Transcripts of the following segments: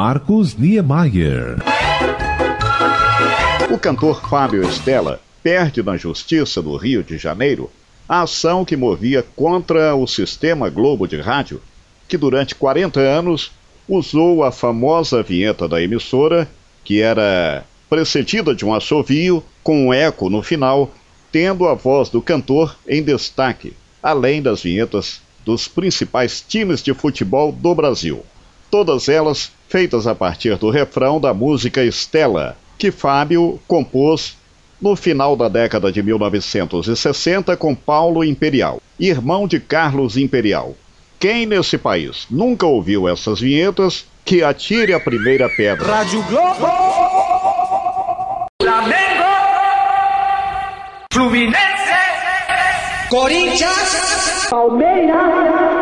Marcos Niemeyer. O cantor Fábio Estela perde na Justiça do Rio de Janeiro a ação que movia contra o sistema Globo de Rádio, que durante 40 anos usou a famosa vinheta da emissora, que era precedida de um assovio com um eco no final, tendo a voz do cantor em destaque, além das vinhetas dos principais times de futebol do Brasil. Todas elas feitas a partir do refrão da música Estela, que Fábio compôs no final da década de 1960 com Paulo Imperial, irmão de Carlos Imperial. Quem nesse país nunca ouviu essas vinhetas, que atire a primeira pedra. Rádio Globo! Flamengo! Fluminense! Corinthians! Palmeiras!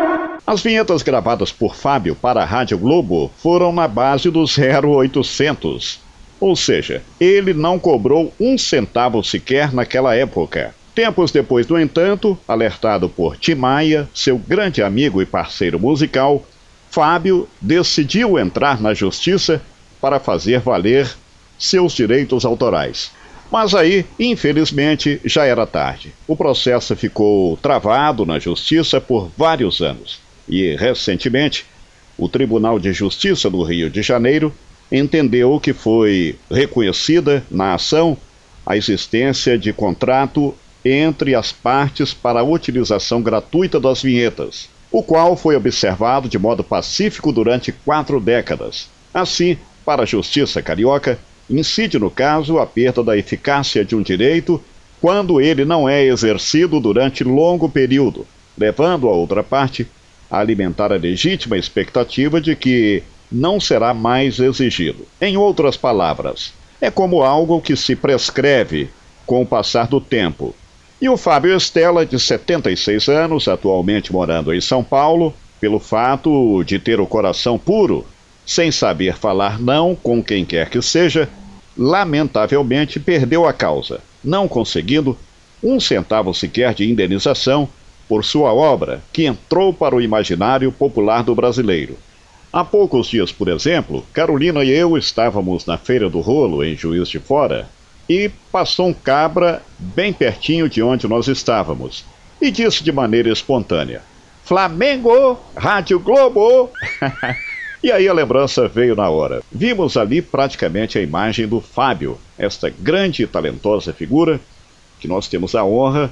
As vinhetas gravadas por Fábio para a Rádio Globo foram na base do 0800 ou seja, ele não cobrou um centavo sequer naquela época. Tempos depois, no entanto, alertado por Timaya, seu grande amigo e parceiro musical, Fábio decidiu entrar na justiça para fazer valer seus direitos autorais. Mas aí, infelizmente, já era tarde. O processo ficou travado na justiça por vários anos. E, recentemente, o Tribunal de Justiça do Rio de Janeiro entendeu que foi reconhecida na ação a existência de contrato entre as partes para a utilização gratuita das vinhetas, o qual foi observado de modo pacífico durante quatro décadas. Assim, para a Justiça Carioca, incide no caso a perda da eficácia de um direito quando ele não é exercido durante longo período, levando a outra parte alimentar a legítima expectativa de que não será mais exigido. Em outras palavras, é como algo que se prescreve com o passar do tempo. E o Fábio Estela, de 76 anos, atualmente morando em São Paulo, pelo fato de ter o coração puro, sem saber falar não com quem quer que seja, lamentavelmente perdeu a causa, não conseguindo um centavo sequer de indenização por sua obra, que entrou para o imaginário popular do brasileiro. Há poucos dias, por exemplo, Carolina e eu estávamos na Feira do Rolo, em Juiz de Fora, e passou um cabra bem pertinho de onde nós estávamos e disse de maneira espontânea: Flamengo, Rádio Globo! e aí a lembrança veio na hora. Vimos ali praticamente a imagem do Fábio, esta grande e talentosa figura que nós temos a honra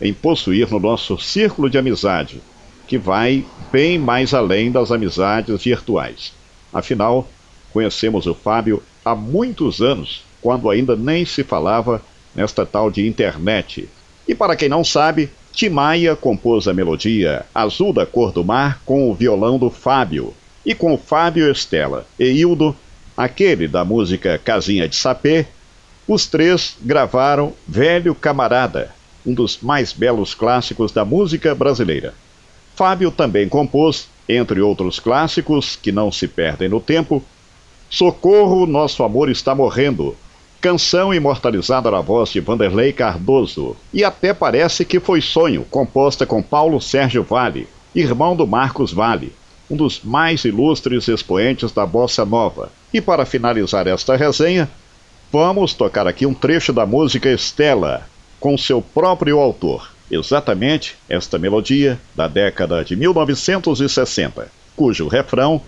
em possuir no nosso círculo de amizade que vai bem mais além das amizades virtuais. Afinal, conhecemos o Fábio há muitos anos, quando ainda nem se falava nesta tal de internet. E para quem não sabe, Timaya compôs a melodia Azul da Cor do Mar com o violão do Fábio, e com o Fábio Estela e Hildo, aquele da música Casinha de Sapê, os três gravaram Velho Camarada, um dos mais belos clássicos da música brasileira. Fábio também compôs, entre outros clássicos que não se perdem no tempo, Socorro, Nosso Amor Está Morrendo, canção imortalizada na voz de Vanderlei Cardoso, e até parece que foi sonho, composta com Paulo Sérgio Vale, irmão do Marcos Vale, um dos mais ilustres expoentes da bossa nova. E para finalizar esta resenha, vamos tocar aqui um trecho da música Estela, com seu próprio autor exatamente esta melodia da década de 1960, cujo refrão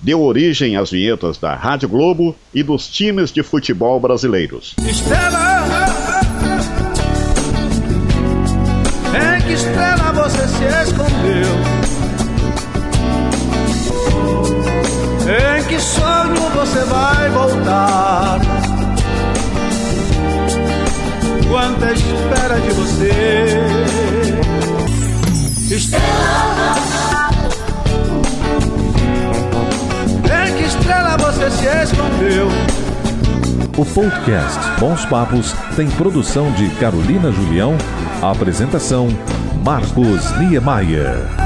deu origem às vinhetas da Rádio Globo e dos times de futebol brasileiros. Estrela, em que estrela você se escondeu? Em que sonho você vai voltar? O podcast Bons Papos tem produção de Carolina Julião, apresentação Marcos Niemeyer.